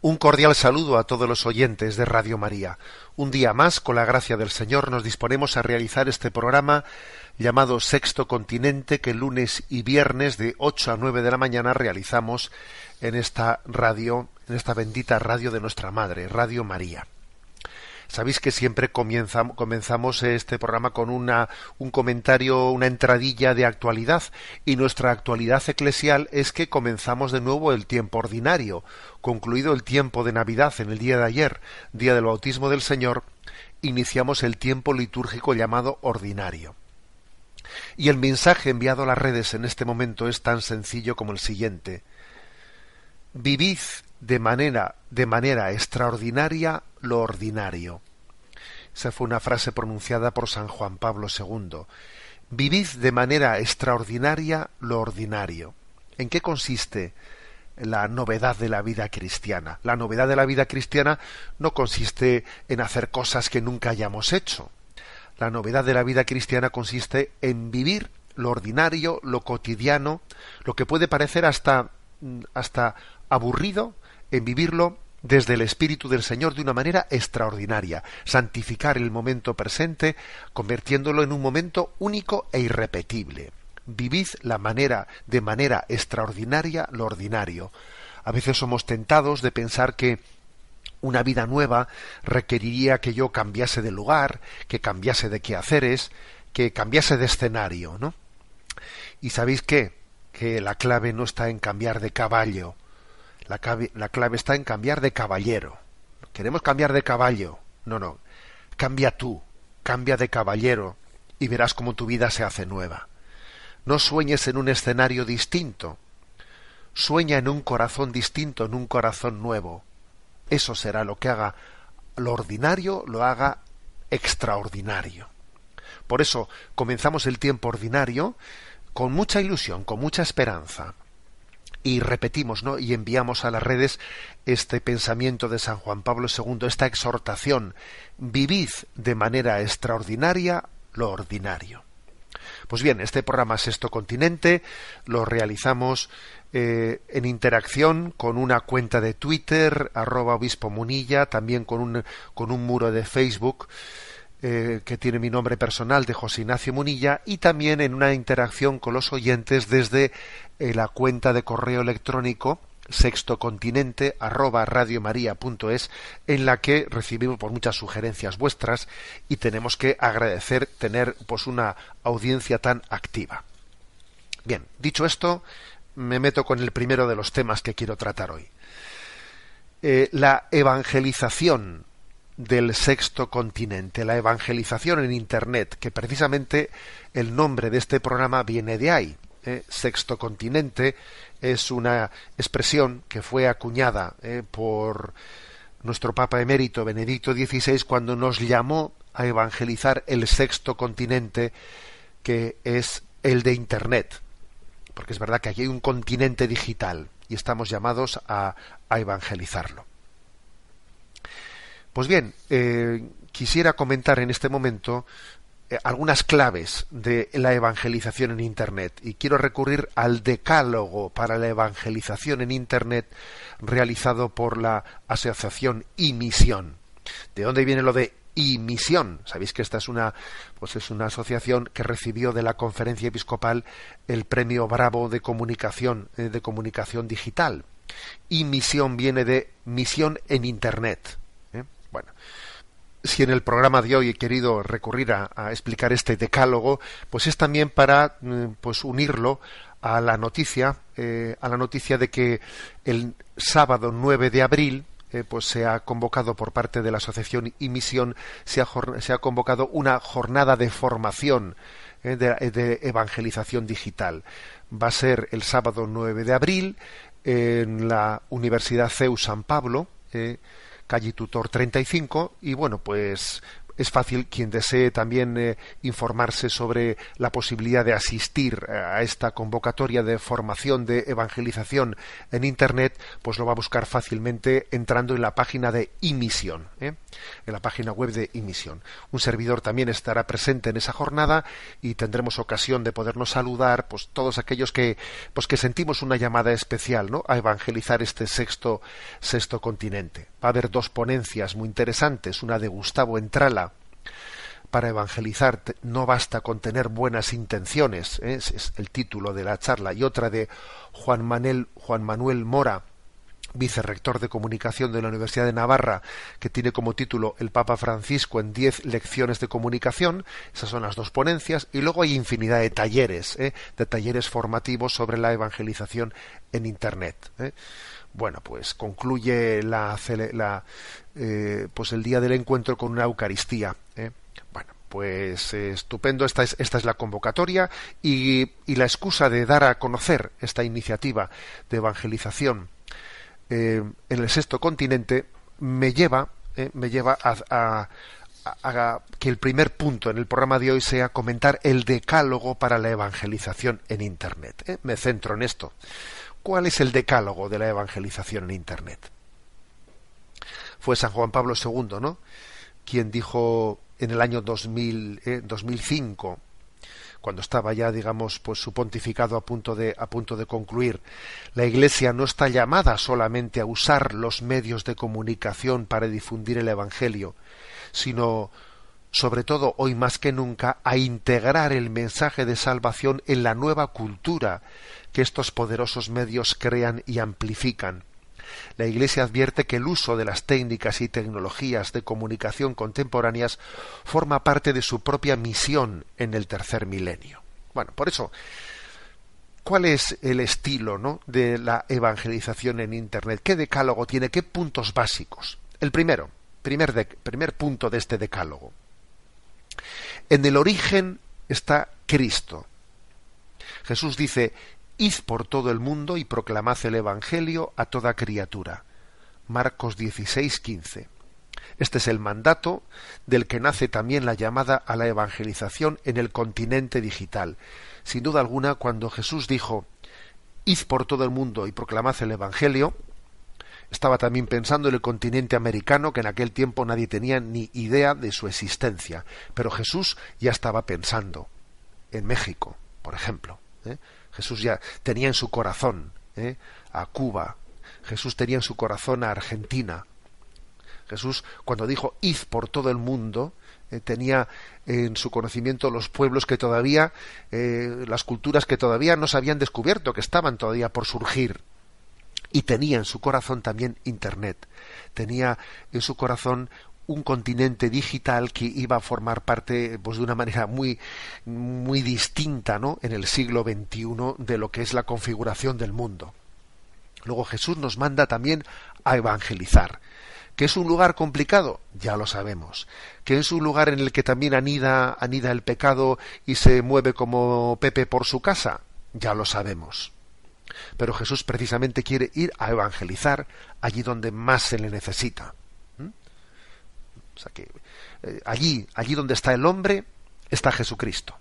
Un cordial saludo a todos los oyentes de Radio María. Un día más, con la gracia del Señor, nos disponemos a realizar este programa llamado Sexto Continente que lunes y viernes de 8 a 9 de la mañana realizamos en esta radio, en esta bendita radio de nuestra Madre, Radio María. Sabéis que siempre comenzamos este programa con una, un comentario, una entradilla de actualidad y nuestra actualidad eclesial es que comenzamos de nuevo el tiempo ordinario. Concluido el tiempo de Navidad en el día de ayer, día del bautismo del Señor, iniciamos el tiempo litúrgico llamado ordinario. Y el mensaje enviado a las redes en este momento es tan sencillo como el siguiente. Vivid de manera, de manera extraordinaria lo ordinario. Esa fue una frase pronunciada por San Juan Pablo II. Vivid de manera extraordinaria lo ordinario. ¿En qué consiste la novedad de la vida cristiana? La novedad de la vida cristiana no consiste en hacer cosas que nunca hayamos hecho. La novedad de la vida cristiana consiste en vivir lo ordinario, lo cotidiano, lo que puede parecer hasta, mm, hasta aburrido, en vivirlo desde el Espíritu del Señor de una manera extraordinaria, santificar el momento presente, convirtiéndolo en un momento único e irrepetible. Vivid la manera, de manera extraordinaria, lo ordinario. A veces somos tentados de pensar que una vida nueva requeriría que yo cambiase de lugar, que cambiase de quehaceres, que cambiase de escenario, ¿no? Y sabéis qué? Que la clave no está en cambiar de caballo, la, clave está en cambiar de caballero. Queremos cambiar de caballo. No, no. Cambia tú, cambia de caballero y verás cómo tu vida se hace nueva. No sueñes en un escenario distinto. Sueña en un corazón distinto, en un corazón nuevo. Eso será lo que haga lo ordinario, lo haga extraordinario. Por eso comenzamos el tiempo ordinario con mucha ilusión, con mucha esperanza. Y repetimos, ¿no? Y enviamos a las redes este pensamiento de San Juan Pablo II, esta exhortación, vivid de manera extraordinaria lo ordinario. Pues bien, este programa Sexto Continente lo realizamos eh, en interacción con una cuenta de Twitter, arroba obispo munilla, también con un, con un muro de Facebook eh, que tiene mi nombre personal de José Ignacio Munilla y también en una interacción con los oyentes desde eh, la cuenta de correo electrónico sextocontinente arroba en la que recibimos por muchas sugerencias vuestras y tenemos que agradecer tener pues una audiencia tan activa. Bien, dicho esto, me meto con el primero de los temas que quiero tratar hoy. Eh, la evangelización del sexto continente, la evangelización en Internet, que precisamente el nombre de este programa viene de ahí. ¿eh? Sexto continente es una expresión que fue acuñada ¿eh? por nuestro Papa emérito Benedicto XVI cuando nos llamó a evangelizar el sexto continente, que es el de Internet. Porque es verdad que aquí hay un continente digital y estamos llamados a, a evangelizarlo. Pues bien, eh, quisiera comentar en este momento eh, algunas claves de la evangelización en Internet y quiero recurrir al decálogo para la evangelización en Internet realizado por la asociación Imisión. ¿De dónde viene lo de Imisión? Sabéis que esta es una, pues es una asociación que recibió de la Conferencia Episcopal el premio Bravo de comunicación eh, de comunicación digital. Y misión viene de misión en Internet. Bueno, si en el programa de hoy he querido recurrir a, explicar este decálogo, pues es también para mm, pues unirlo a la noticia, eh, a la noticia de que el sábado 9 de abril eh, pues se ha convocado por parte de la asociación y misión se ha, se ha convocado una jornada de formación eh, de, evangelización digital. Va a ser el sábado 9 de abril en la Universidad CEU San Pablo, calle Tutor 35 y bueno, pues es fácil quien desee también eh, informarse sobre la posibilidad de asistir a esta convocatoria de formación de evangelización en internet, pues lo va a buscar fácilmente entrando en la página de Imisión, ¿eh? en la página web de Imisión. Un servidor también estará presente en esa jornada y tendremos ocasión de podernos saludar, pues todos aquellos que, pues que sentimos una llamada especial, ¿no? A evangelizar este sexto sexto continente. Va a haber dos ponencias muy interesantes, una de Gustavo Entrala para evangelizar no basta con tener buenas intenciones, ¿eh? es el título de la charla, y otra de Juan Manuel, Mora, vicerrector de comunicación de la Universidad de Navarra, que tiene como título El Papa Francisco en diez lecciones de comunicación. Esas son las dos ponencias. Y luego hay infinidad de talleres, ¿eh? de talleres formativos sobre la evangelización en Internet. ¿eh? Bueno, pues concluye la, la pues el día del encuentro con una Eucaristía pues eh, estupendo, esta es, esta es la convocatoria y, la excusa de dar a conocer esta iniciativa de evangelización eh, en el sexto continente me lleva, eh, me lleva a, que el primer punto en el programa de hoy sea comentar el decálogo para la evangelización en Internet. Me centro en esto. ¿Cuál es el decálogo de la evangelización en Internet? Fue San Juan Pablo II, ¿no? Quien dijo en el año 2000, 2005, eh, cuando estaba ya, digamos, pues su pontificado a punto de a punto de concluir, la Iglesia no está llamada solamente a usar los medios de comunicación para difundir el Evangelio, sino sobre todo hoy más que nunca a integrar el mensaje de salvación en la nueva cultura que estos poderosos medios crean y amplifican la Iglesia advierte que el uso de las técnicas y tecnologías de comunicación contemporáneas forma parte de su propia misión en el tercer milenio. Bueno, por eso, ¿cuál es el estilo ¿no? de la evangelización en Internet? ¿Qué decálogo tiene? ¿Qué puntos básicos? El primero, primer, primer punto de este decálogo. En el origen está Cristo. Jesús dice, Id por todo el mundo y proclamad el Evangelio a toda criatura. Marcos 16, 15. Este es el mandato del que nace también la llamada a la evangelización en el continente digital. Sin duda alguna, cuando Jesús dijo Id por todo el mundo y proclamad el Evangelio, estaba también pensando en el continente americano, que en aquel tiempo nadie tenía ni idea de su existencia. Pero Jesús ya estaba pensando en México, por ejemplo. ¿eh? Jesús ya tenía en su corazón ¿eh? a Cuba, Jesús tenía en su corazón a Argentina. Jesús, cuando dijo id por todo el mundo, eh, tenía en su conocimiento los pueblos que todavía, eh, las culturas que todavía no se habían descubierto, que estaban todavía por surgir. Y tenía en su corazón también Internet. Tenía en su corazón un continente digital que iba a formar parte pues de una manera muy muy distinta ¿no? en el siglo XXI de lo que es la configuración del mundo. Luego Jesús nos manda también a evangelizar. ¿Que es un lugar complicado? Ya lo sabemos. ¿Que es un lugar en el que también anida, anida el pecado y se mueve como Pepe por su casa? Ya lo sabemos. Pero Jesús precisamente quiere ir a evangelizar allí donde más se le necesita. O sea que eh, allí, allí donde está el hombre, está Jesucristo.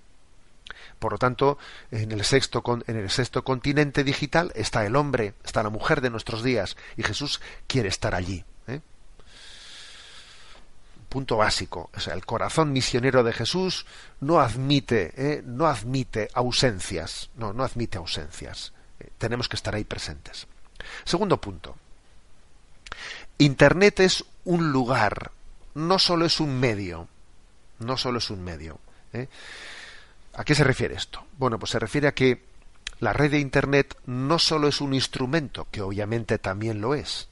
Por lo tanto, en el sexto en el sexto continente digital está el hombre, está la mujer de nuestros días, y Jesús quiere estar allí. ¿eh? Punto básico. O sea, el corazón misionero de Jesús no admite, ¿eh? no admite ausencias. No, no admite ausencias. tenemos que estar ahí presentes. Segundo punto. Internet es un lugar no solo es un medio, no solo es un medio. ¿eh? ¿A qué se refiere esto? Bueno, pues se refiere a que la red de Internet no solo es un instrumento, que obviamente también lo es,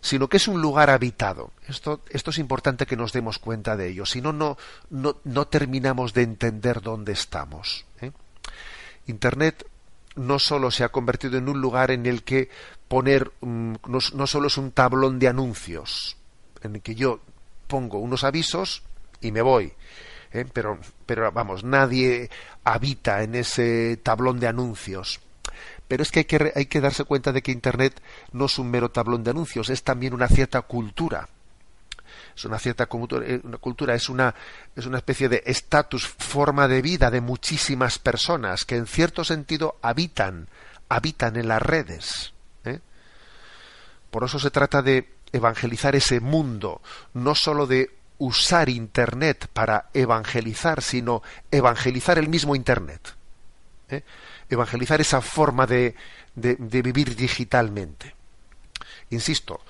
sino que es un lugar habitado. Esto, esto es importante que nos demos cuenta de ello, si no, no, no terminamos de entender dónde estamos. ¿eh? Internet no solo se ha convertido en un lugar en el que poner, mm, no, no solo es un tablón de anuncios, en el que yo pongo unos avisos y me voy. ¿eh? Pero, pero vamos, nadie habita en ese tablón de anuncios. Pero es que hay, que hay que darse cuenta de que Internet no es un mero tablón de anuncios, es también una cierta cultura. Es una cierta eh, cultura, es una, es una especie de estatus, forma de vida de muchísimas personas que en cierto sentido habitan, habitan en las redes. ¿eh? Por eso se trata de evangelizar ese mundo, no sólo de usar Internet para evangelizar, sino evangelizar el mismo Internet. ¿eh? Evangelizar esa forma de, de, vivir digitalmente. Insisto,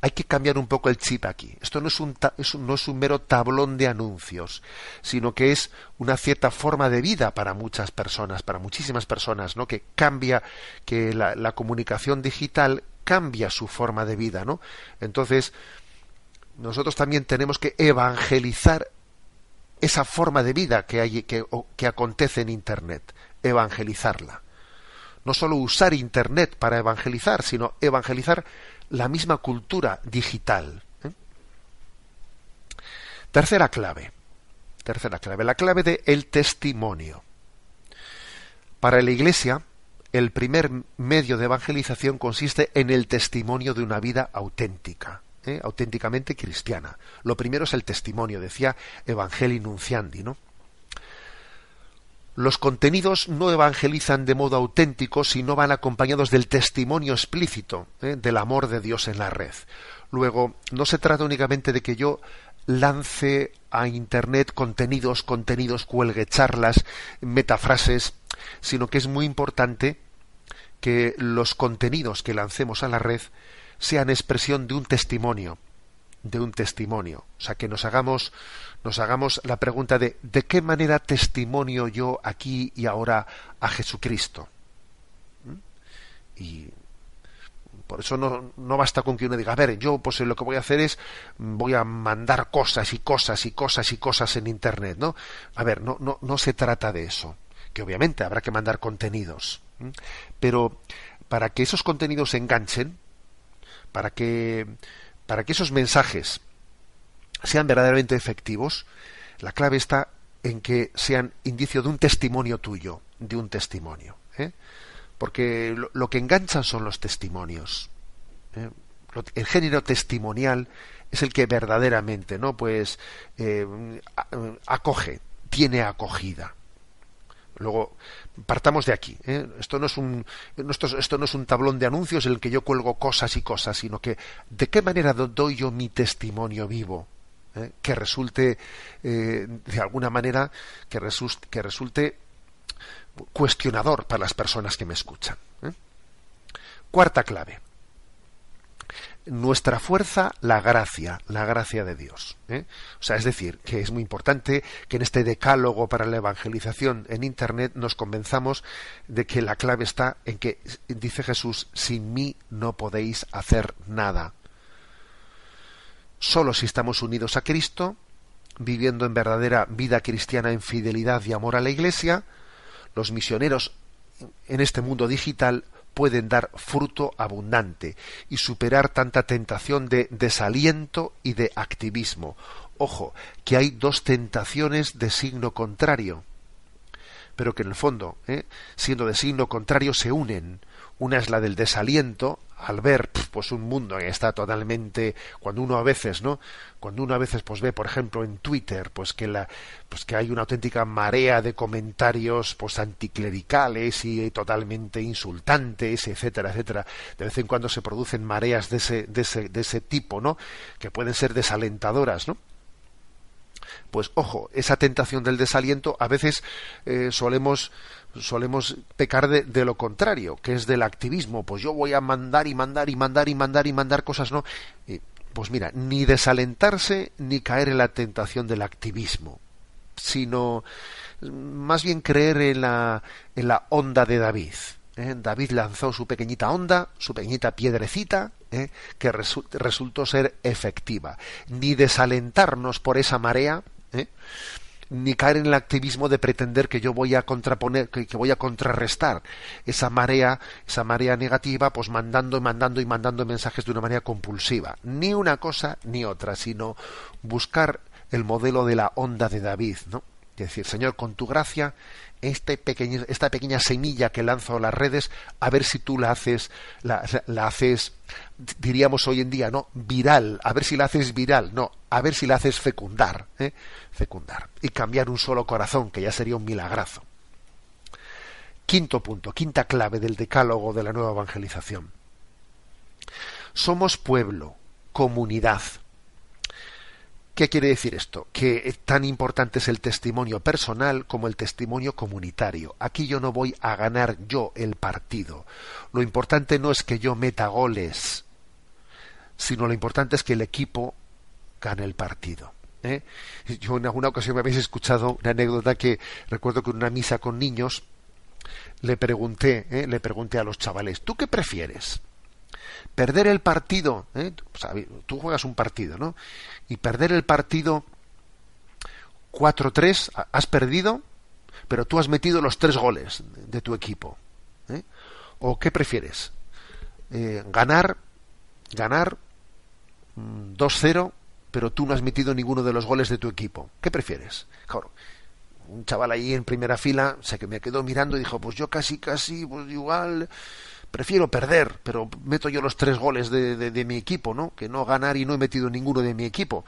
hay que cambiar un poco el chip aquí. Esto no es, un, no es un mero tablón de anuncios, sino que es una cierta forma de vida para muchas personas, para muchísimas personas, ¿no? Que cambia, que la, la comunicación digital cambia su forma de vida, ¿no? Entonces, nosotros también tenemos que evangelizar esa forma de vida que, hay, que, acontece en Internet, evangelizarla. No solo usar Internet para evangelizar, sino evangelizar la misma cultura digital. ¿eh? Tercera clave. Tercera clave. La clave de el testimonio. Para la Iglesia, el primer medio de evangelización consiste en el testimonio de una vida auténtica, ¿eh? auténticamente cristiana. Lo primero es el testimonio, decía Evangelii Nunciandi, ¿no? Los contenidos no evangelizan de modo auténtico si no van acompañados del testimonio explícito ¿eh? del amor de Dios en la red. Luego, no se trata únicamente de que yo lance a Internet contenidos, contenidos, cuelgue charlas, metafrases, sino que es muy importante que los contenidos que lancemos a la red sean expresión de un testimonio, de un testimonio. O sea, que nos hagamos, nos hagamos la pregunta de ¿de qué manera testimonio yo aquí y ahora a Jesucristo? ¿Mm? Y por eso no, no, basta con que uno diga, a ver, yo pues lo que voy a hacer es, voy a mandar cosas y cosas y cosas y cosas en Internet, ¿no? A ver, no, no, no se trata de eso, que obviamente habrá que mandar contenidos, pero para que esos contenidos enganchen, para que para que esos mensajes sean verdaderamente efectivos, la clave está en que sean indicio de un testimonio tuyo, de un testimonio. ¿eh? Porque lo, que enganchan son los testimonios. ¿eh? El género testimonial es el que verdaderamente, ¿no? Pues eh, acoge, tiene acogida. Luego, partamos de aquí. ¿eh? Esto, no es un, esto, no es un tablón de anuncios en el que yo cuelgo cosas y cosas, sino que de qué manera doy yo mi testimonio vivo. Que resulte, de alguna manera, que, resulte, que resulte cuestionador para las personas que me escuchan. Cuarta clave nuestra fuerza la gracia, la gracia de Dios. ¿eh? O sea, es decir, que es muy importante que en este decálogo para la evangelización en Internet nos convenzamos de que la clave está en que, dice Jesús, sin mí no podéis hacer nada. Solo si estamos unidos a Cristo, viviendo en verdadera vida cristiana en fidelidad y amor a la Iglesia, los misioneros en este mundo digital pueden dar fruto abundante y superar tanta tentación de desaliento y de activismo. Ojo, que hay dos tentaciones de signo contrario, pero que en el fondo, ¿eh? siendo de signo contrario, se unen. Una es la del desaliento, al ver pues un mundo que está totalmente cuando uno a veces no cuando uno a veces pues ve por ejemplo en Twitter pues que la pues que hay una auténtica marea de comentarios pues anticlericales y totalmente insultantes etcétera etcétera. De vez en cuando se producen mareas de ese de ese de ese tipo no que pueden ser desalentadoras no pues ojo, esa tentación del desaliento a veces eh, solemos solemos pecar de, lo contrario, que es del activismo. Pues yo voy a mandar y mandar y mandar y mandar y mandar cosas, ¿no? pues mira, ni desalentarse ni caer en la tentación del activismo, sino más bien creer en la, en la onda de David. ¿eh? David lanzó su pequeñita onda, su pequeñita piedrecita, ¿eh? que resultó ser efectiva. Ni desalentarnos por esa marea, ¿eh? Ni caer en el activismo de pretender que yo voy a contraponer, que, voy a contrarrestar esa marea, esa marea negativa, pues mandando y mandando y mandando mensajes de una manera compulsiva. Ni una cosa ni otra, sino buscar el modelo de la onda de David, ¿no? Es decir, Señor, con tu gracia este esta pequeña semilla que lanzo a las redes, a ver si tú la haces, la, haces, diríamos hoy en día, ¿no? Viral, a ver si la haces viral, no, a ver si la haces fecundar, ¿eh? fecundar. Y cambiar un solo corazón, que ya sería un milagrazo. Quinto punto, quinta clave del decálogo de la nueva evangelización. Somos pueblo, comunidad, ¿Qué quiere decir esto? Que tan importante es el testimonio personal como el testimonio comunitario. Aquí yo no voy a ganar yo el partido. Lo importante no es que yo meta goles, sino lo importante es que el equipo gane el partido. ¿eh? Yo en alguna ocasión me habéis escuchado una anécdota que recuerdo que en una misa con niños le pregunté, ¿eh? le pregunté a los chavales, ¿tú qué prefieres? Perder el partido, ¿eh? tú juegas un partido, ¿no? Y perder el partido 4-3, has perdido, pero tú has metido los tres goles de tu equipo. ¿eh? ¿O qué prefieres? Eh, ganar, ganar 2-0, mm, pero tú no has metido ninguno de los goles de tu equipo. ¿Qué prefieres? Claro, un chaval ahí en primera fila se que me quedó mirando y dijo, pues yo casi, casi, pues igual prefiero perder, pero meto yo los tres goles de, de, mi equipo, ¿no? Que no ganar y no he metido ninguno de mi equipo.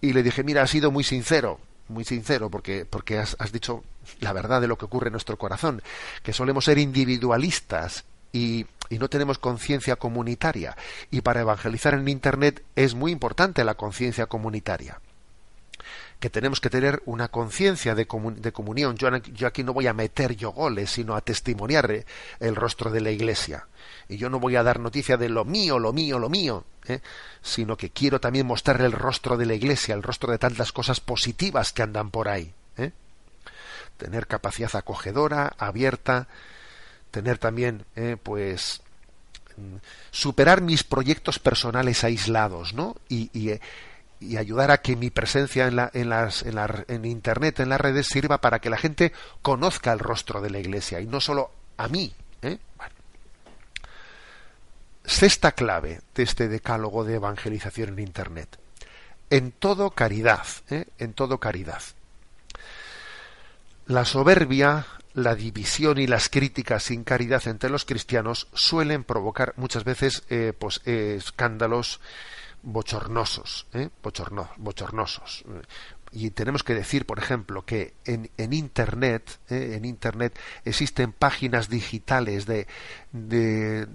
Y le dije, mira, has sido muy sincero, muy sincero, porque, porque has, has dicho la verdad de lo que ocurre en nuestro corazón, que solemos ser individualistas y, y, no tenemos conciencia comunitaria. Y para evangelizar en Internet es muy importante la conciencia comunitaria que tenemos que tener una conciencia de, comunión. Yo, aquí no voy a meter yo goles, sino a testimoniar eh, el rostro de la Iglesia. Y yo no voy a dar noticia de lo mío, lo mío, lo mío, ¿eh? sino que quiero también mostrarle el rostro de la Iglesia, el rostro de tantas cosas positivas que andan por ahí. ¿eh? Tener capacidad acogedora, abierta, tener también, pues, mm, superar mis proyectos personales aislados, ¿no? Y, y, y ayudar a que mi presencia en, la, en, las, en, la, en Internet, en las redes, sirva para que la gente conozca el rostro de la Iglesia y no solo a mí. ¿eh? Sexta clave de este decálogo de evangelización en Internet. En todo caridad, ¿eh? en todo caridad. La soberbia, la división y las críticas sin caridad entre los cristianos suelen provocar muchas veces eh, pues, escándalos bochornosos, ¿eh? bochornosos. Y tenemos que decir, por ejemplo, que en, Internet, ¿eh? en Internet existen páginas digitales de, de,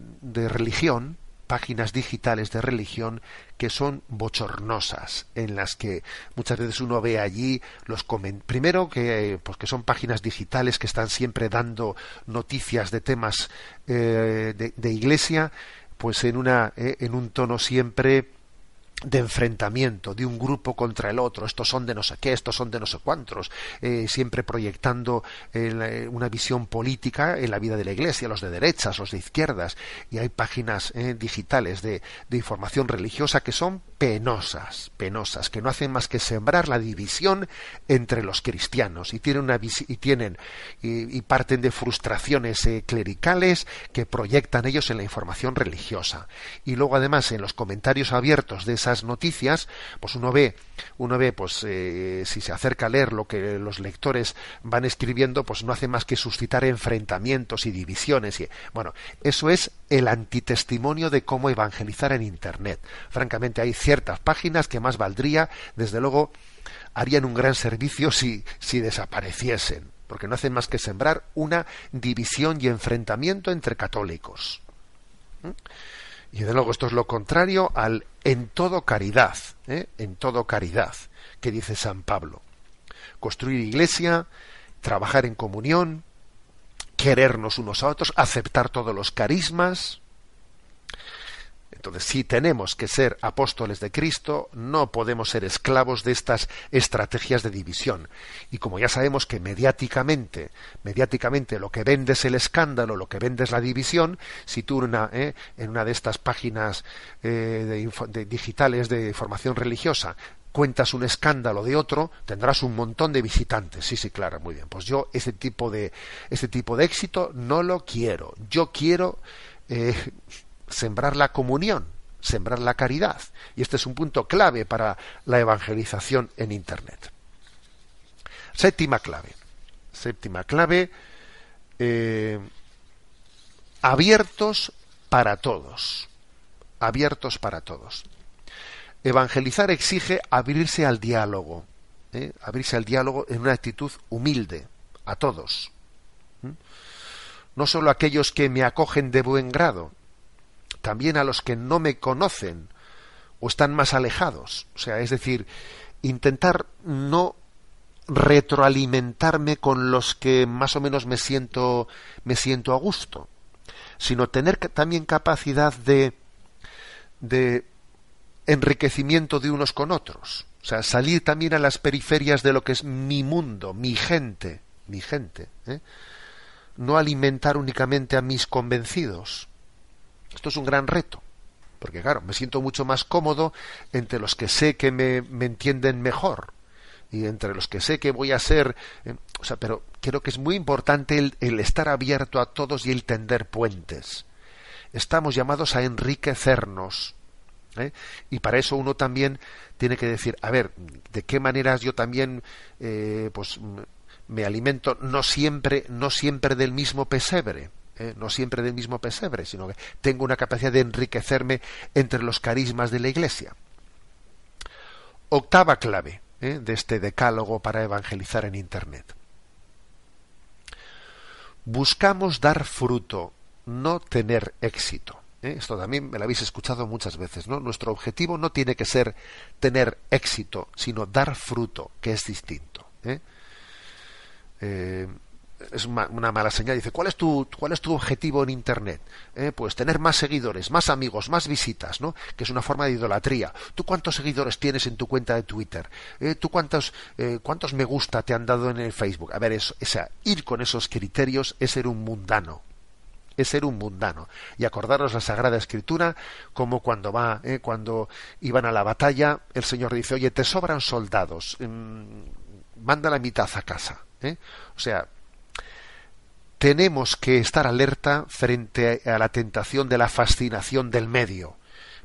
religión, páginas digitales de religión que son bochornosas en las que muchas veces uno ve allí los primero que pues que son páginas digitales que están siempre dando noticias de temas eh, de, iglesia pues en una en un tono siempre de enfrentamiento de un grupo contra el otro, estos son de no sé qué, estos son de no sé cuántos, eh, siempre proyectando eh, una visión política en la vida de la Iglesia, los de derechas, los de izquierdas, y hay páginas eh, digitales de, información religiosa que son penosas, penosas, que no hacen más que sembrar la división entre los cristianos. Y tienen una y tienen y parten de frustraciones clericales que proyectan ellos en la información religiosa. Y luego además en los comentarios abiertos de esas noticias, pues uno ve, uno ve, pues eh, si se acerca a leer lo que los lectores van escribiendo, pues no hace más que suscitar enfrentamientos y divisiones. Y, bueno, eso es el antitestimonio de cómo evangelizar en Internet. Francamente, hay ciertas páginas que más valdría, desde luego, harían un gran servicio si, si desapareciesen, porque no hacen más que sembrar una división y enfrentamiento entre católicos. ¿Mm? Y de luego esto es lo contrario al en todo caridad, ¿eh? en todo caridad, que dice San Pablo. Construir iglesia, trabajar en comunión, querernos unos a otros, aceptar todos los carismas. Entonces, si tenemos que ser apóstoles de Cristo, no podemos ser esclavos de estas estrategias de división. Y como ya sabemos que mediáticamente, mediáticamente lo que vende es el escándalo, lo que vende es la división, si tú eh, en una de estas páginas eh, de, digitales de formación religiosa cuentas un escándalo de otro, tendrás un montón de visitantes. Sí, sí, claro, muy bien. Pues yo ese tipo de, ese tipo de éxito no lo quiero. Yo quiero eh, sembrar la comunión, sembrar la caridad. Y este es un punto clave para la evangelización en Internet. Séptima clave. Séptima clave. Eh, abiertos para todos. Abiertos para todos. Evangelizar exige abrirse al diálogo. ¿eh? Abrirse al diálogo en una actitud humilde a todos. No solo aquellos que me acogen de buen grado, también a los que no me conocen o están más alejados. O sea, es decir, intentar no retroalimentarme con los que más o menos me siento me siento a gusto, sino tener también capacidad de de enriquecimiento de unos con otros. O sea, salir también a las periferias de lo que es mi mundo, mi gente, mi gente. ¿eh? No alimentar únicamente a mis convencidos. Esto es un gran reto, porque claro, me siento mucho más cómodo entre los que sé que me, entienden mejor y entre los que sé que voy a ser, eh, o sea, pero creo que es muy importante el, estar abierto a todos y el tender puentes. Estamos llamados a enriquecernos. ¿eh? Y para eso uno también tiene que decir, a ver, ¿de qué maneras yo también eh, pues me alimento no siempre, no siempre del mismo pesebre? ¿Eh? no siempre del mismo pesebre, sino que tengo una capacidad de enriquecerme entre los carismas de la Iglesia. Octava clave ¿eh? de este decálogo para evangelizar en Internet. Buscamos dar fruto, no tener éxito. ¿eh? Esto también me lo habéis escuchado muchas veces, ¿no? Nuestro objetivo no tiene que ser tener éxito, sino dar fruto, que es distinto. ¿eh? Es una mala señal. Dice, ¿cuál es tu, cuál es tu objetivo en Internet? Eh, pues tener más seguidores, más amigos, más visitas, ¿no? Que es una forma de idolatría. ¿Tú cuántos seguidores tienes en tu cuenta de Twitter? Eh, ¿Tú cuántos, eh, cuántos me gusta te han dado en el Facebook? A ver, eso, ir con esos criterios es ser un mundano. Es ser un mundano. Y acordaros la Sagrada Escritura, como cuando va, cuando iban a la batalla, el Señor dice, oye, te sobran soldados, mm, manda la mitad a casa. O sea, tenemos que estar alerta frente a la tentación de la fascinación del medio.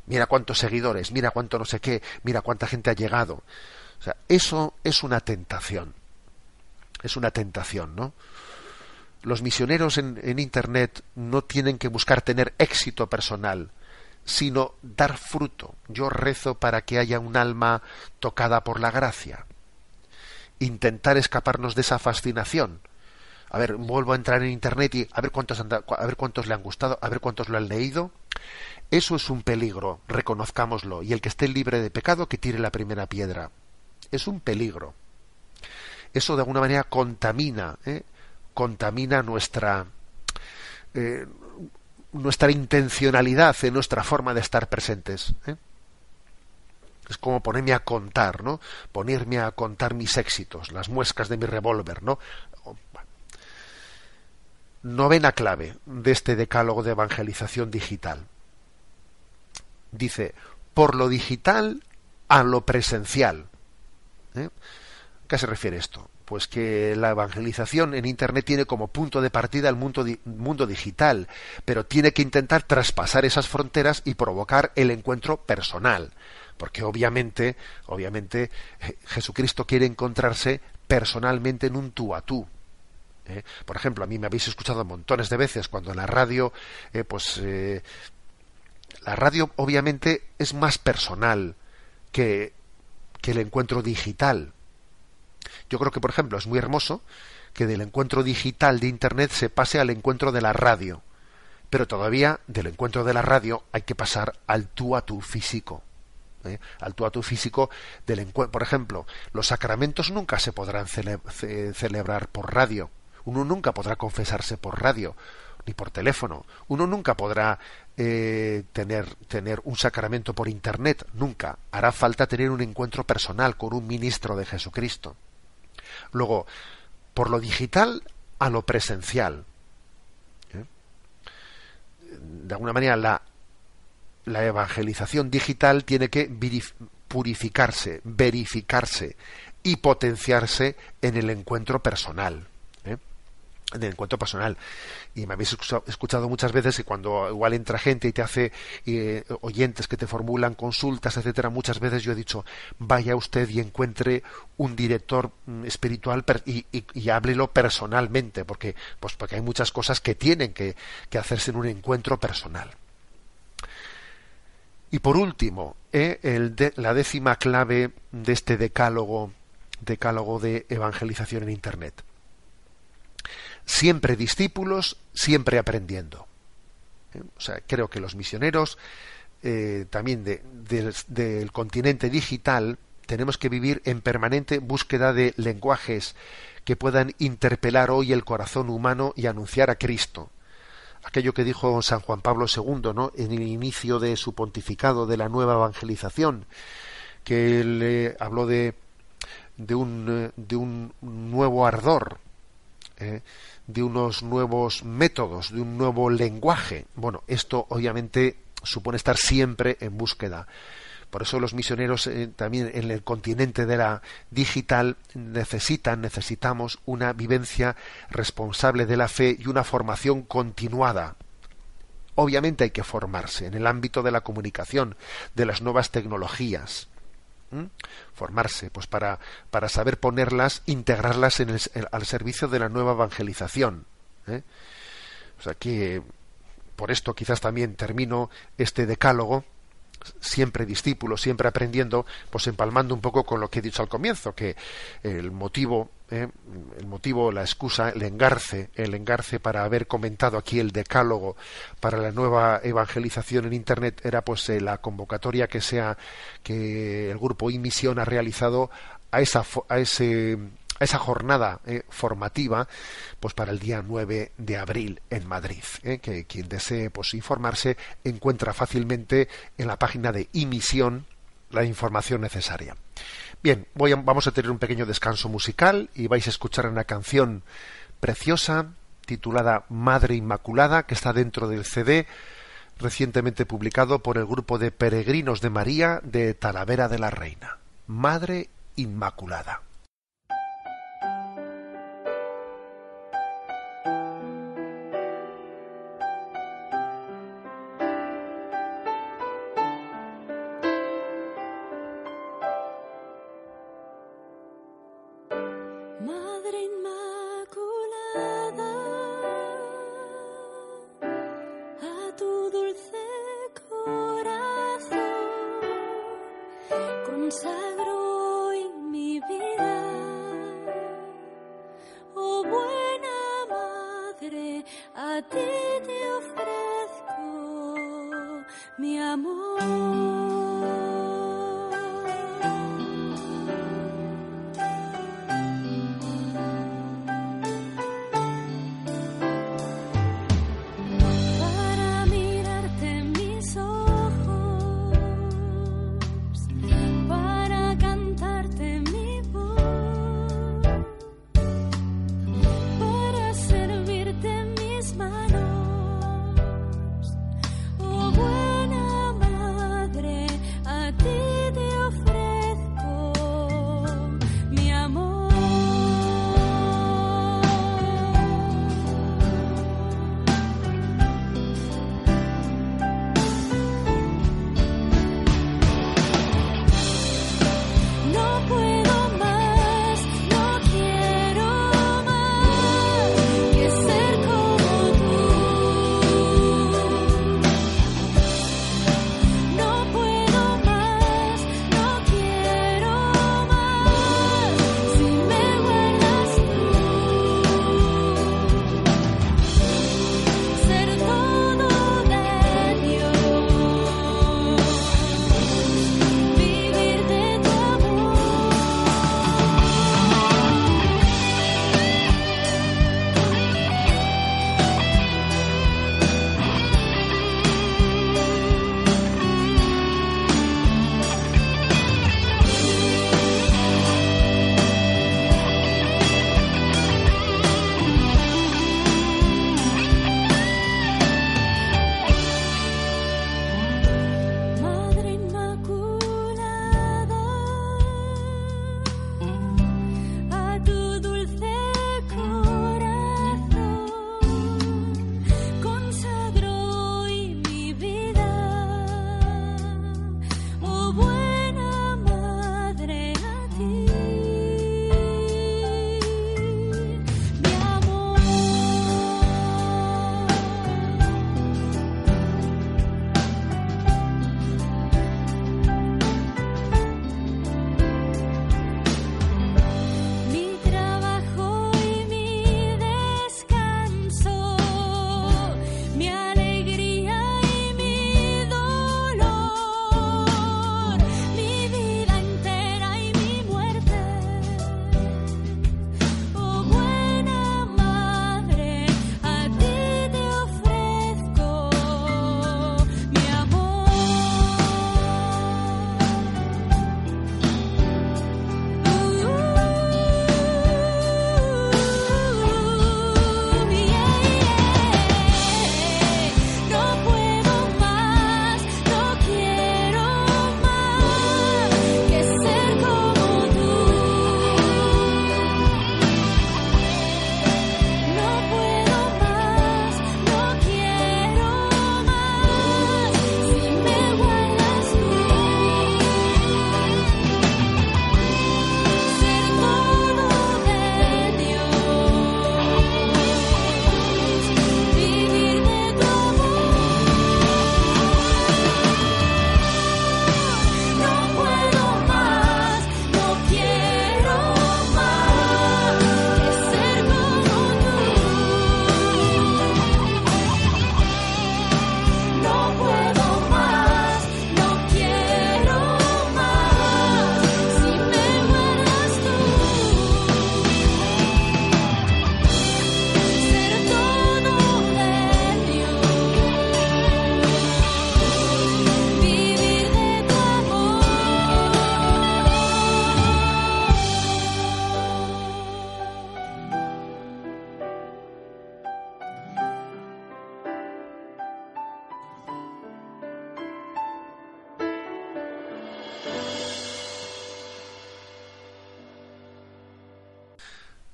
Mira cuántos seguidores, mira cuánto no sé qué, mira cuánta gente ha llegado. O sea, eso es una tentación. Es una tentación, ¿no? Los misioneros en, en Internet no tienen que buscar tener éxito personal, sino dar fruto. Yo rezo para que haya un alma tocada por la gracia. Intentar escaparnos de esa fascinación a ver, vuelvo a entrar en internet y a ver cuántos a ver cuántos le han gustado, a ver cuántos lo han leído. Eso es un peligro, reconozcámoslo, y el que esté libre de pecado que tire la primera piedra. Es un peligro. Eso de alguna manera contamina, ¿eh? contamina nuestra eh, nuestra intencionalidad en nuestra forma de estar presentes. ¿eh? es como ponerme a contar, ¿no? Ponerme a contar mis éxitos, las muescas de mi revólver, ¿no? Novena clave de este decálogo de evangelización digital. Dice, por lo digital a lo presencial. ¿Eh? ¿Qué se refiere esto? Pues que la evangelización en Internet tiene como punto de partida el mundo, mundo digital, pero tiene que intentar traspasar esas fronteras y provocar el encuentro personal, porque obviamente, obviamente Jesucristo quiere encontrarse personalmente en un tú a tú, ¿eh? Por ejemplo, a mí me habéis escuchado montones de veces cuando la radio, eh, pues eh, la radio obviamente es más personal que, que el encuentro digital. Yo creo que, por ejemplo, es muy hermoso que del encuentro digital de Internet se pase al encuentro de la radio. Pero todavía del encuentro de la radio hay que pasar al tú a tú físico. al tú a tú físico del encuentro. Por ejemplo, los sacramentos nunca se podrán celebrar por radio uno nunca podrá confesarse por radio. ni por teléfono. Uno nunca podrá eh, tener, tener un sacramento por internet, nunca. Hará falta tener un encuentro personal con un ministro de Jesucristo. Luego, por lo digital a lo presencial. ¿eh? De alguna manera, la, la evangelización digital tiene que purificarse, verificarse y potenciarse en el encuentro personal de encuentro personal. Y me habéis escuchado muchas veces que cuando igual entra gente y te hace eh, oyentes que te formulan consultas, etcétera, muchas veces yo he dicho, vaya usted y encuentre un director mm, espiritual y, y, háblelo personalmente, porque, pues porque hay muchas cosas que tienen que, hacerse en un encuentro personal. Y por último, eh, el la décima clave de este decálogo, decálogo de evangelización en Internet siempre discípulos, siempre aprendiendo. ¿Eh? O sea, creo que los misioneros eh, también del continente digital tenemos que vivir en permanente búsqueda de lenguajes que puedan interpelar hoy el corazón humano y anunciar a Cristo. Aquello que dijo San Juan Pablo II, ¿no? en el inicio de su pontificado de la nueva evangelización, que le habló de, de, un, de un nuevo ardor, ¿eh? de unos nuevos métodos, de un nuevo lenguaje. Bueno, esto obviamente supone estar siempre en búsqueda. Por eso los misioneros eh, también en el continente de la digital necesitan, necesitamos una vivencia responsable de la fe y una formación continuada. Obviamente hay que formarse en el ámbito de la comunicación, de las nuevas tecnologías. Formarse, pues para, para saber ponerlas, integrarlas en el, al servicio de la nueva evangelización. ¿eh? O sea que por esto quizás también termino este decálogo siempre discípulo, siempre aprendiendo, pues empalmando un poco con lo que he dicho al comienzo, que el motivo, eh, el motivo, la excusa, el engarce, el engarce para haber comentado aquí el decálogo para la nueva evangelización en internet era pues eh, la convocatoria que sea que el grupo Imisión ha realizado a esa a ese esa jornada eh, formativa pues para el día 9 de abril en Madrid que quien desee pues informarse encuentra fácilmente en la página de Imisión la información necesaria. Bien voy vamos a tener un pequeño descanso musical y vais a escuchar una canción preciosa titulada Madre Inmaculada que está dentro del CD recientemente publicado por el grupo de peregrinos de María de Talavera de la Reina. Madre Inmaculada mi amor.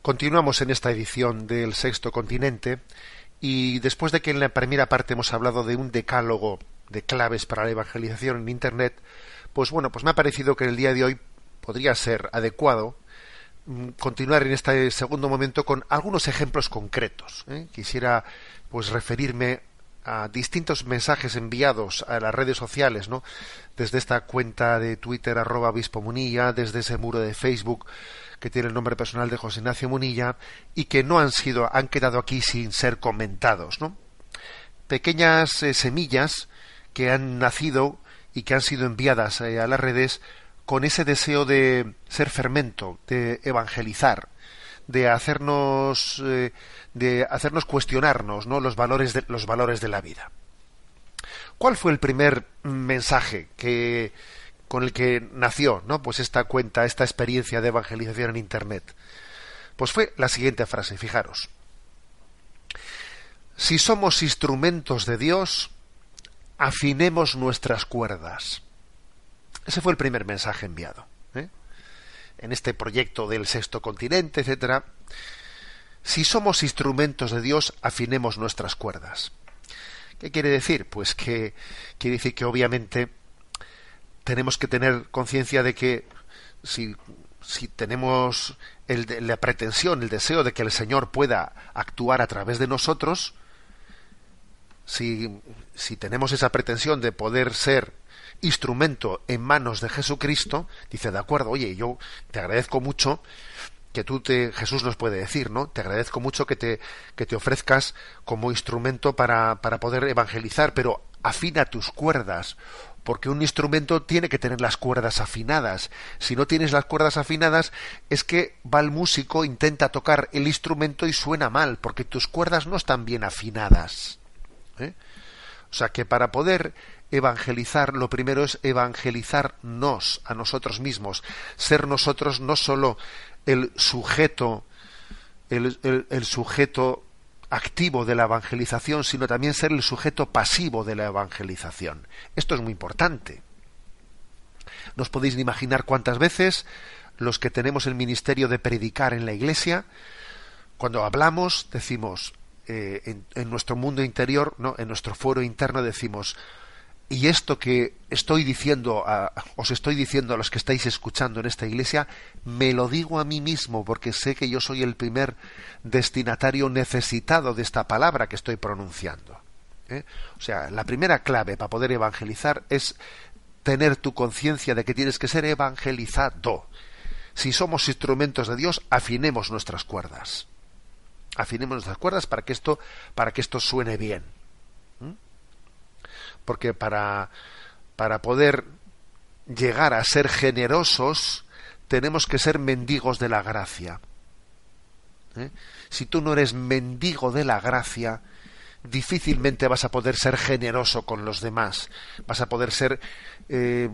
Continuamos en esta edición del Sexto Continente y después de que en la primera parte hemos hablado de un decálogo de claves para la evangelización en Internet, pues bueno, pues me ha parecido que el día de hoy podría ser adecuado mm, continuar en este segundo momento con algunos ejemplos concretos. ¿eh? Quisiera pues referirme a distintos mensajes enviados a las redes sociales, ¿no? Desde esta cuenta de Twitter arroba Munilla, desde ese muro de Facebook que tiene el nombre personal de José Ignacio Munilla y que no han sido, han quedado aquí sin ser comentados, ¿no? Pequeñas eh, semillas que han nacido y que han sido enviadas eh, a las redes con ese deseo de ser fermento, de evangelizar, de hacernos eh, de hacernos cuestionarnos ¿no? los valores de los valores de la vida. ¿Cuál fue el primer mensaje que con el que nació, ¿no? Pues esta cuenta, esta experiencia de evangelización en internet. Pues fue la siguiente frase, fijaros. Si somos instrumentos de Dios, afinemos nuestras cuerdas. Ese fue el primer mensaje enviado. ¿eh? En este proyecto del sexto continente, etcétera. Si somos instrumentos de Dios, afinemos nuestras cuerdas. ¿Qué quiere decir? Pues que quiere decir que obviamente tenemos que tener conciencia de que si, si tenemos el, la pretensión, el deseo de que el Señor pueda actuar a través de nosotros, si, si tenemos esa pretensión de poder ser instrumento en manos de Jesucristo, dice, de acuerdo, oye, yo te agradezco mucho que tú te, Jesús nos puede decir, ¿no? Te agradezco mucho que te, que te ofrezcas como instrumento para, para poder evangelizar, pero afina tus cuerdas porque un instrumento tiene que tener las cuerdas afinadas. Si no tienes las cuerdas afinadas, es que va el músico, intenta tocar el instrumento y suena mal, porque tus cuerdas no están bien afinadas. ¿eh? O sea que para poder evangelizar, lo primero es evangelizarnos a nosotros mismos, ser nosotros no solo el sujeto, el sujeto activo de la evangelización, sino también ser el sujeto pasivo de la evangelización. Esto es muy importante. No os podéis ni imaginar cuántas veces los que tenemos el ministerio de predicar en la iglesia, cuando hablamos, decimos, eh, en, en, nuestro mundo interior, ¿no? en nuestro foro interno decimos, y esto que estoy diciendo a, os estoy diciendo a los que estáis escuchando en esta iglesia me lo digo a mí mismo porque sé que yo soy el primer destinatario necesitado de esta palabra que estoy pronunciando ¿eh? o sea la primera clave para poder evangelizar es tener tu conciencia de que tienes que ser evangelizado. Si somos instrumentos de Dios afinemos nuestras cuerdas. Afinemos nuestras cuerdas para que esto para que esto suene bien porque para, para poder llegar a ser generosos tenemos que ser mendigos de la gracia. ¿Eh? Si tú no eres mendigo de la gracia, difícilmente vas a poder ser generoso con los demás, vas a poder ser eh,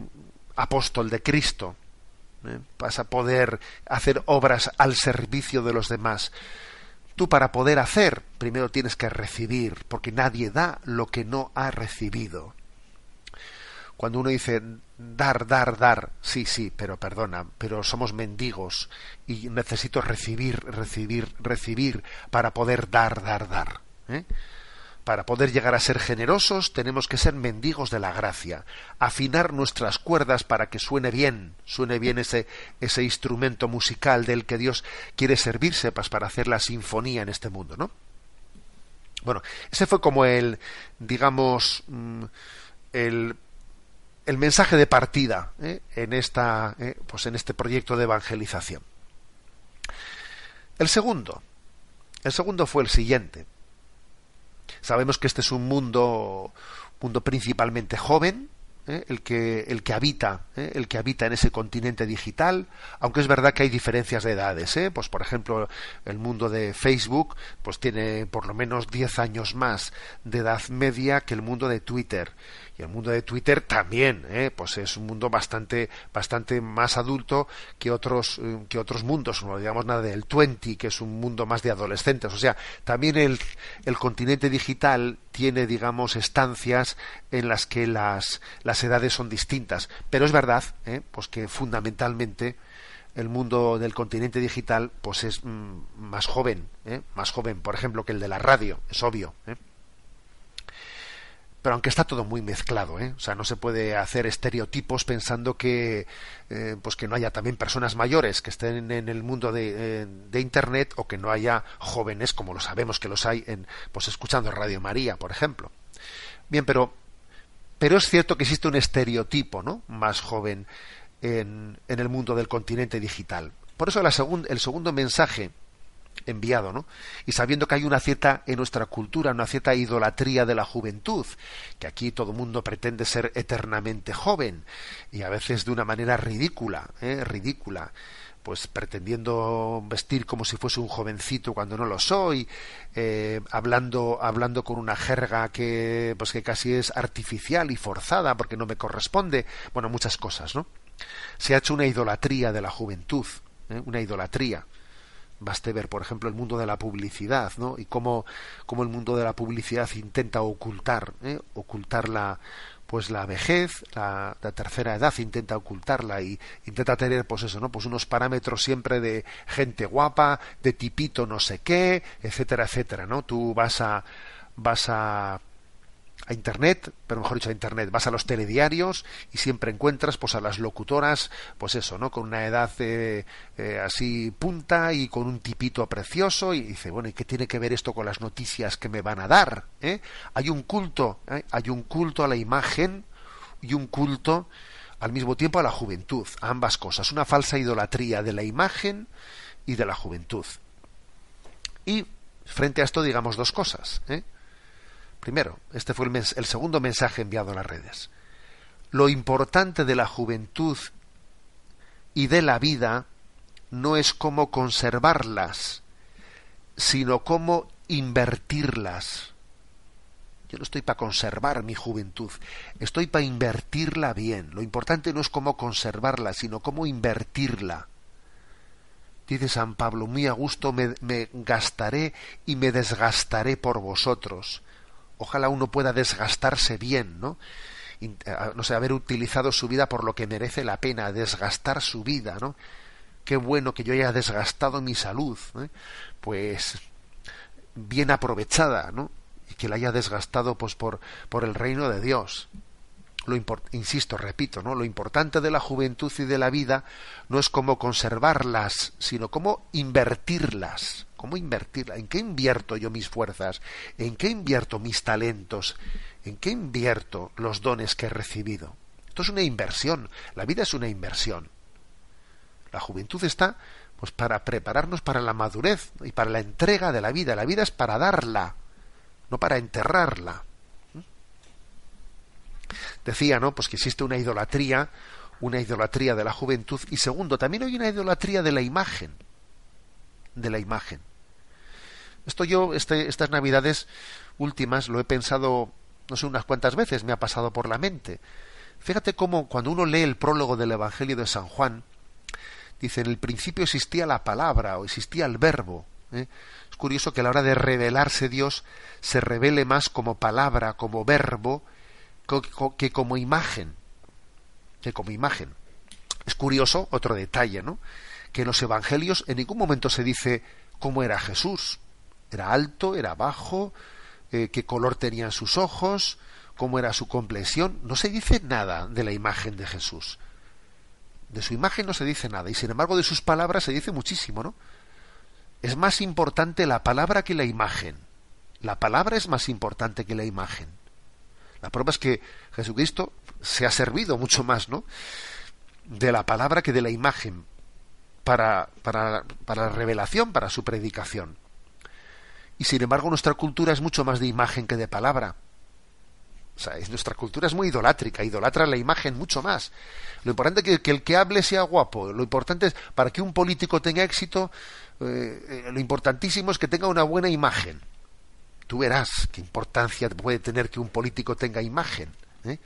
apóstol de Cristo, ¿eh? vas a poder hacer obras al servicio de los demás. Tú para poder hacer, primero tienes que recibir, porque nadie da lo que no ha recibido. Cuando uno dice dar, dar, dar, sí, sí, pero perdona, pero somos mendigos y necesito recibir, recibir, recibir para poder dar, dar, dar. ¿eh? Para poder llegar a ser generosos tenemos que ser mendigos de la gracia, afinar nuestras cuerdas para que suene bien, suene bien ese, ese instrumento musical del que Dios quiere servirse pues, para hacer la sinfonía en este mundo, ¿no? Bueno, ese fue como el, digamos, mm, el, el mensaje de partida ¿eh? en esta, ¿eh? pues en este proyecto de evangelización. El segundo, el segundo fue el siguiente. Sabemos que este es un mundo, mundo principalmente joven, ¿eh? el, que, el que habita, ¿eh? el que habita en ese continente digital, aunque es verdad que hay diferencias de edades, ¿eh? pues por ejemplo el mundo de Facebook pues tiene por lo menos 10 años más de edad media que el mundo de Twitter y el mundo de Twitter también ¿eh? pues es un mundo bastante bastante más adulto que otros eh, que otros mundos no digamos nada del Twenty que es un mundo más de adolescentes o sea también el, el continente digital tiene digamos estancias en las que las edades son distintas pero es verdad ¿eh? pues que fundamentalmente el mundo del continente digital pues es mm, más joven, ¿eh? más joven, por ejemplo, que el de la radio, es obvio. ¿eh? Pero aunque está todo muy mezclado, ¿eh? o sea, no se puede hacer estereotipos pensando que, eh, pues que no haya también personas mayores que estén en el mundo de, de, Internet o que no haya jóvenes, como lo sabemos que los hay, en, pues escuchando Radio María, por ejemplo. Bien, pero, pero es cierto que existe un estereotipo, ¿no? Más joven en, el mundo del continente digital. Por eso el segundo mensaje enviado, ¿no? Y sabiendo que hay una cierta en nuestra cultura, una cierta idolatría de la juventud, que aquí todo el mundo pretende ser eternamente joven y a veces de una manera ridícula, ¿eh? ridícula, pues pretendiendo vestir como si fuese un jovencito cuando no lo soy, eh, hablando hablando con una jerga que pues que casi es artificial y forzada porque no me corresponde, bueno muchas cosas, ¿no? Se ha hecho una idolatría de la juventud, ¿eh? una idolatría Baste ver, por ejemplo, el mundo de la publicidad, ¿no? Y cómo, cómo el mundo de la publicidad intenta ocultar, ¿eh? ocultar la, pues la vejez, la, tercera edad intenta ocultarla y intenta tener, pues eso, ¿no? Pues unos parámetros siempre de gente guapa, de tipito no sé qué, etcétera, etcétera, ¿no? Tú vas a, vas a a internet, pero mejor dicho a internet, vas a los telediarios y siempre encuentras pues a las locutoras, pues eso, ¿no? Con una edad eh, eh, así punta y con un tipito precioso y dice, bueno, ¿y qué tiene que ver esto con las noticias que me van a dar? ¿Eh? Hay un culto, hay un culto a la imagen y un culto al mismo tiempo a la juventud, a ambas cosas, una falsa idolatría de la imagen y de la juventud. Y frente a esto digamos dos cosas, ¿eh? Primero, este fue el, segundo mensaje enviado a las redes. Lo importante de la juventud y de la vida no es cómo conservarlas, sino cómo invertirlas. Yo no estoy para conservar mi juventud, estoy para invertirla bien. Lo importante no es cómo conservarla, sino cómo invertirla. Dice San Pablo, muy a gusto me, me gastaré y me desgastaré por vosotros ojalá uno pueda desgastarse bien, ¿no? Eh, no sé, haber utilizado su vida por lo que merece la pena, desgastar su vida, ¿no? Qué bueno que yo haya desgastado mi salud, pues bien aprovechada, ¿no? Y que la haya desgastado pues por, por el reino de Dios. Lo insisto, repito, ¿no? Lo importante de la juventud y de la vida no es cómo conservarlas, sino cómo invertirlas. ¿Cómo invertirla? ¿En qué invierto yo mis fuerzas? ¿En qué invierto mis talentos? ¿En qué invierto los dones que he recibido? Esto es una inversión. La vida es una inversión. La juventud está pues para prepararnos para la madurez y para la entrega de la vida. La vida es para darla, no para enterrarla. Decía, ¿no? Pues que existe una idolatría, una idolatría de la juventud y segundo, también hay una idolatría de la imagen, de la imagen. Esto yo, este, estas navidades últimas, lo he pensado, no sé, unas cuantas veces, me ha pasado por la mente. Fíjate cómo cuando uno lee el prólogo del Evangelio de San Juan, dice, en el principio existía la palabra o existía el verbo. ¿eh? Es curioso que a la hora de revelarse Dios se revele más como palabra, como verbo, que como imagen. Que como imagen. Es curioso, otro detalle, ¿no? Que en los evangelios en ningún momento se dice cómo era Jesús. Era alto, era bajo, eh, qué color tenían sus ojos, cómo era su complexión. No se dice nada de la imagen de Jesús. De su imagen no se dice nada, y sin embargo de sus palabras se dice muchísimo, ¿no? Es más importante la palabra que la imagen. La palabra es más importante que la imagen. La prueba es que Jesucristo se ha servido mucho más, ¿no? De la palabra que de la imagen para, para, para la revelación, para su predicación. Y sin embargo nuestra cultura es mucho más de imagen que de palabra. O sea, nuestra cultura es muy idolátrica, idolatra la imagen mucho más. Lo importante es que, el que hable sea guapo. Lo importante es, para que un político tenga éxito, eh, eh, lo importantísimo es que tenga una buena imagen. Tú verás qué importancia puede tener que un político tenga imagen. ¿eh?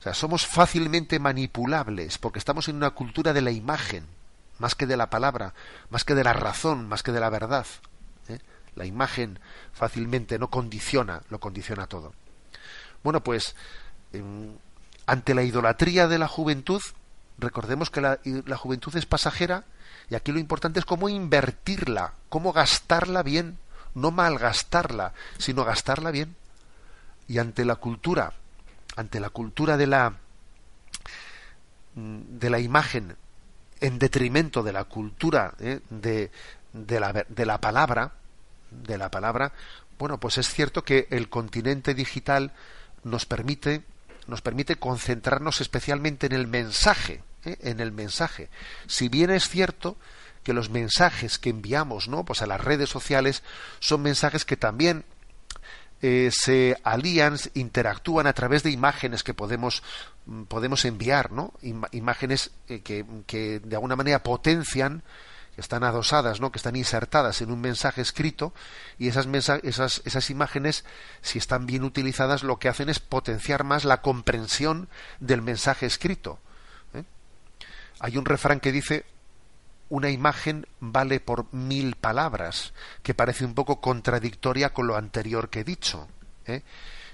O sea, somos fácilmente manipulables porque estamos en una cultura de la imagen, más que de la palabra, más que de la razón, más que de la verdad la imagen fácilmente no condiciona, lo condiciona todo. Bueno, pues ante la idolatría de la juventud, recordemos que la, juventud es pasajera Y aquí lo importante es cómo invertirla, cómo gastarla bien, no malgastarla, sino gastarla bien. Y ante la cultura, ante la cultura de la de la imagen en detrimento de la cultura ¿eh? de, de, la, de la palabra, de la palabra, bueno, pues es cierto que el continente digital nos permite nos permite concentrarnos especialmente en el mensaje, ¿eh? en el mensaje. Si bien es cierto que los mensajes que enviamos, ¿no? Pues a las redes sociales son mensajes que también eh, se alían, interactúan a través de imágenes que podemos, mm, podemos enviar, ¿no? imágenes eh, que, que, de alguna manera potencian, están adosadas, ¿no? que están insertadas en un mensaje escrito, y esas, esas, esas imágenes, si están bien utilizadas, lo que hacen es potenciar más la comprensión del mensaje escrito. ¿eh? Hay un refrán que dice una imagen vale por mil palabras, que parece un poco contradictoria con lo anterior que he dicho. ¿eh?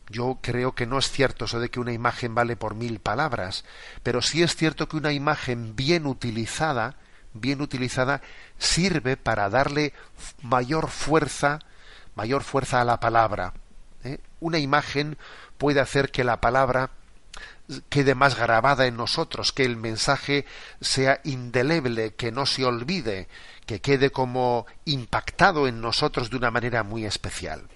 Yo creo que no es cierto eso de que una imagen vale por mil palabras, pero sí es cierto que una imagen bien utilizada, bien utilizada, sirve para darle mayor fuerza, mayor fuerza a la palabra. ¿eh? Una imagen puede hacer que la palabra quede más grabada en nosotros, que el mensaje sea indeleble, que no se olvide, que quede como impactado en nosotros de una manera muy especial.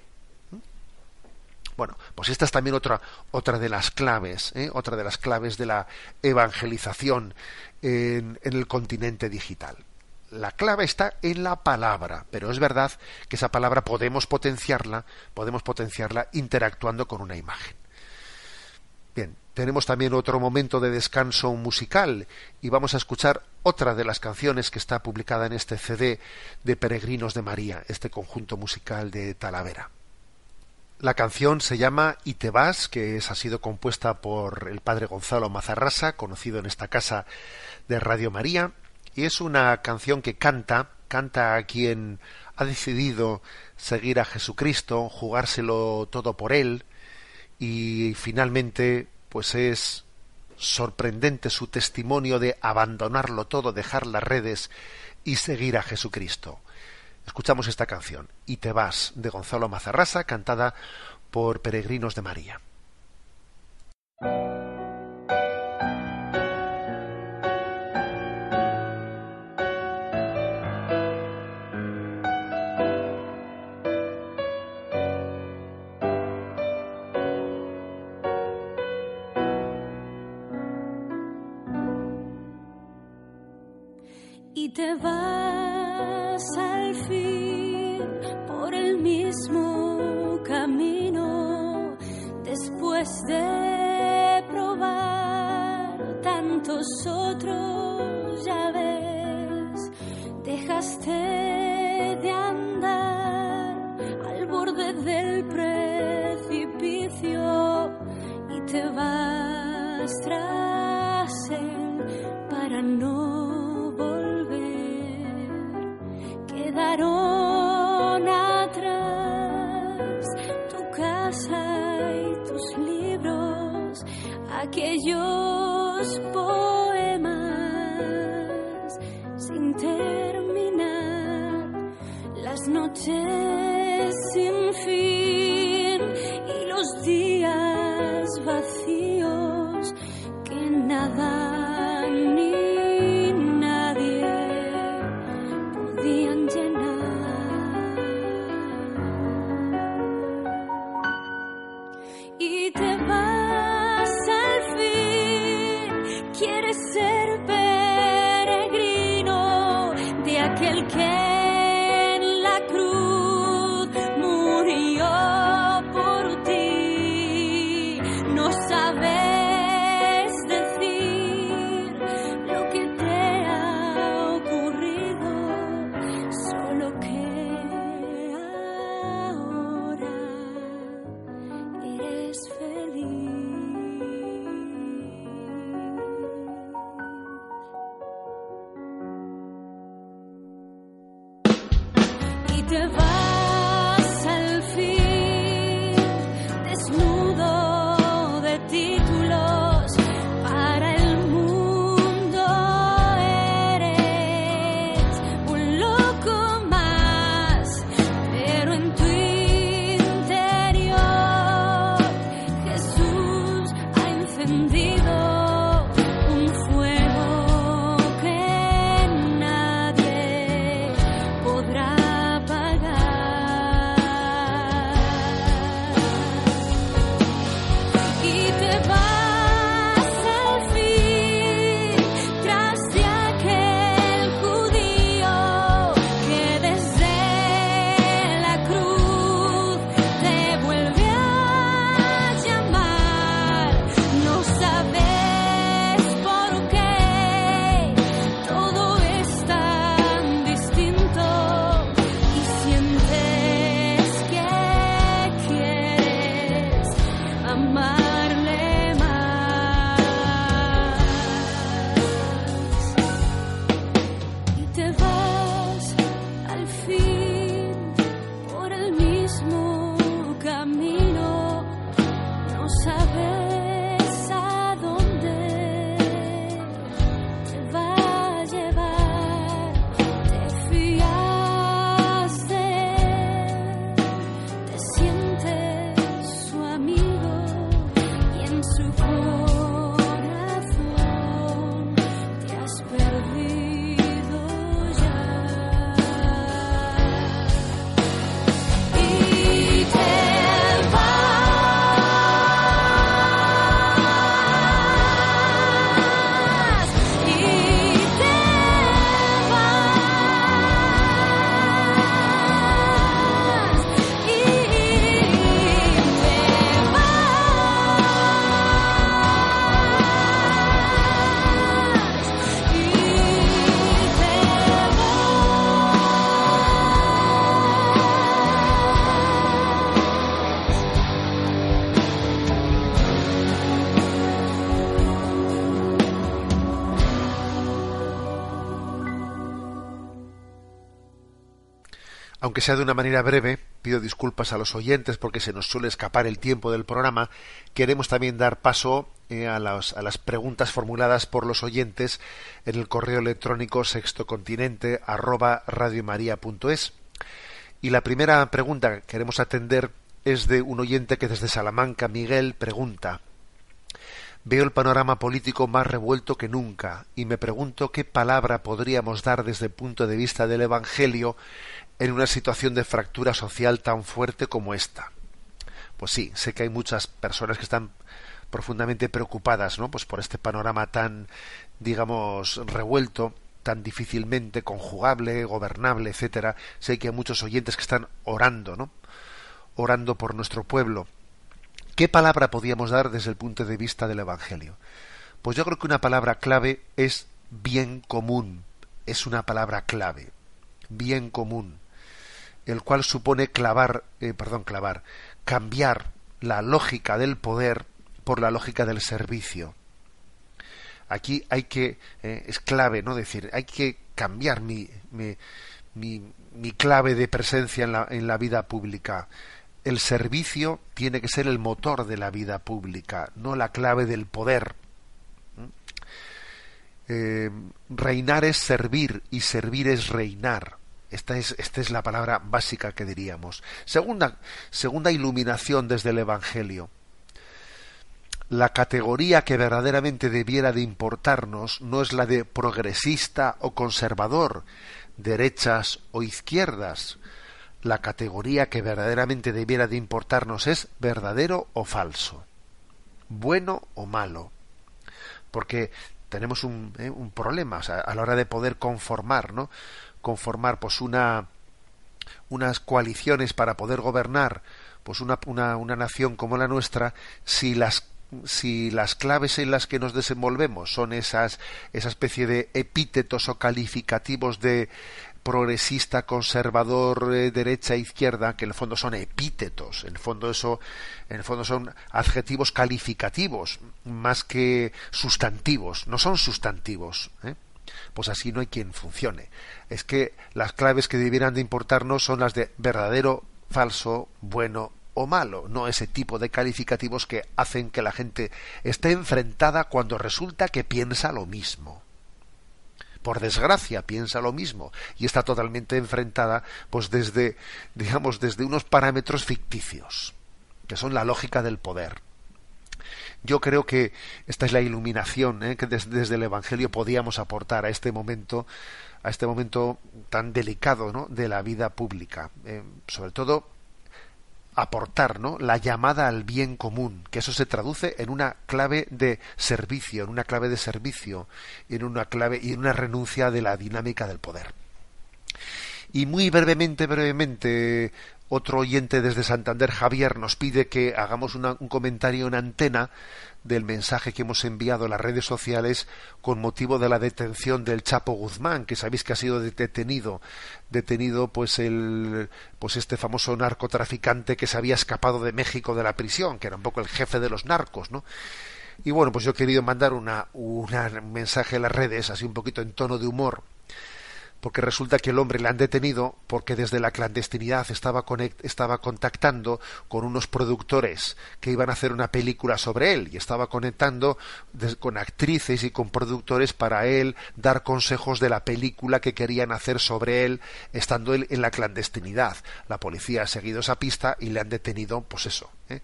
Bueno, pues esta es también otra, otra de las claves, ¿eh? otra de las claves de la evangelización en, en el continente digital. La clave está en la palabra, pero es verdad que esa palabra podemos potenciarla, podemos potenciarla interactuando con una imagen. Bien, tenemos también otro momento de descanso musical y vamos a escuchar otra de las canciones que está publicada en este CD de Peregrinos de María, este conjunto musical de Talavera. La canción se llama Y te vas, que es, ha sido compuesta por el padre Gonzalo Mazarrasa, conocido en esta casa de Radio María, y es una canción que canta, canta a quien ha decidido seguir a Jesucristo, jugárselo todo por él, y finalmente pues es sorprendente su testimonio de abandonarlo todo, dejar las redes y seguir a Jesucristo. Escuchamos esta canción, Y te vas, de Gonzalo Mazarrasa, cantada por Peregrinos de María. Dejaste de andar al borde del precipicio y te vas tras él para no quedaron atrás tu casa y tus libros, aquellos las aunque sea de una manera breve, pido disculpas a los oyentes porque se nos suele escapar el tiempo del programa, queremos también dar paso eh, a, las, a, las, preguntas formuladas por los oyentes en el correo electrónico sextocontinente arroba. Y la primera pregunta que queremos atender es de un oyente que desde Salamanca, Miguel, pregunta Veo el panorama político más revuelto que nunca y me pregunto qué palabra podríamos dar desde el punto de vista del Evangelio en una situación de fractura social tan fuerte como esta. Pues sí, sé que hay muchas personas que están profundamente preocupadas, ¿no? Pues por este panorama tan, digamos, revuelto, tan difícilmente conjugable, gobernable, etcétera. Sé que hay muchos oyentes que están orando, ¿no? Orando por nuestro pueblo. ¿Qué palabra podíamos dar desde el punto de vista del Evangelio? Pues yo creo que una palabra clave es bien común. Es una palabra clave. Bien común. El cual supone clavar, eh, perdón, clavar, cambiar la lógica del poder por la lógica del servicio. Aquí hay que, eh, es clave, ¿no? Decir, hay que cambiar mi, mi, mi, clave de presencia en la, en la vida pública el servicio tiene que ser el motor de la vida pública, no la clave del poder. ¿Mm? Eh, reinar es servir y servir es reinar. Esta es, esta es la palabra básica que diríamos. Segunda, segunda iluminación desde el Evangelio. La categoría que verdaderamente debiera de importarnos no es la de progresista o conservador, derechas o izquierdas, la categoría que verdaderamente debiera de importarnos es verdadero o falso, bueno o malo, porque tenemos un, eh, un problema a la hora de poder conformar, ¿no? Conformar pues una unas coaliciones para poder gobernar pues una, una, una nación como la nuestra si las si las claves en las que nos desenvolvemos son esas esa especie de epítetos o calificativos de progresista, conservador, eh, derecha, izquierda, que en el fondo son epítetos, en el fondo eso, en el fondo son adjetivos calificativos más que sustantivos, no son sustantivos. ¿eh? Pues así no hay quien funcione. Es que las claves que debieran de importarnos son las de verdadero, falso, bueno o malo, no ese tipo de calificativos que hacen que la gente esté enfrentada cuando resulta que piensa lo mismo por desgracia piensa lo mismo y está totalmente enfrentada pues desde digamos desde unos parámetros ficticios que son la lógica del poder yo creo que esta es la iluminación ¿eh? que desde, el evangelio podíamos aportar a este momento a este momento tan delicado ¿no? de la vida pública eh, sobre todo aportar ¿no? la llamada al bien común, que eso se traduce en una clave de servicio, en una clave de servicio, en una clave y en una renuncia de la dinámica del poder. Y muy brevemente, brevemente, otro oyente desde Santander, Javier, nos pide que hagamos un comentario en antena del mensaje que hemos enviado a las redes sociales con motivo de la detención del Chapo Guzmán, que sabéis que ha sido detenido, detenido pues el pues este famoso narcotraficante que se había escapado de México de la prisión, que era un poco el jefe de los narcos, ¿no? Y bueno, pues yo he querido mandar una, un mensaje a las redes, así un poquito en tono de humor, porque resulta que el hombre le han detenido porque desde la clandestinidad estaba, estaba contactando con unos productores que iban a hacer una película sobre él y estaba conectando con actrices y con productores para él dar consejos de la película que querían hacer sobre él estando él en la clandestinidad. La policía ha seguido esa pista y le han detenido, pues eso, ¿eh?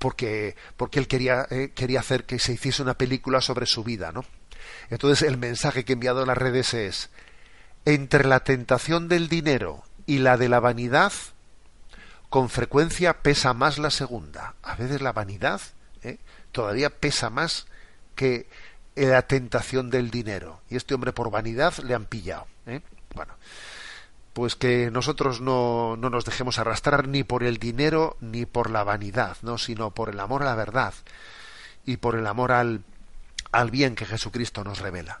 porque, porque él quería, eh, quería hacer que se hiciese una película sobre su vida, ¿no? Entonces el mensaje que he enviado a las redes es entre la tentación del dinero y la de la vanidad, con frecuencia pesa más la segunda. A veces la vanidad ¿eh? todavía pesa más que la tentación del dinero. Y este hombre por vanidad le han pillado. ¿eh? Bueno, pues que nosotros no, no, nos dejemos arrastrar ni por el dinero ni por la vanidad, no, sino por el amor a la verdad y por el amor al, al bien que Jesucristo nos revela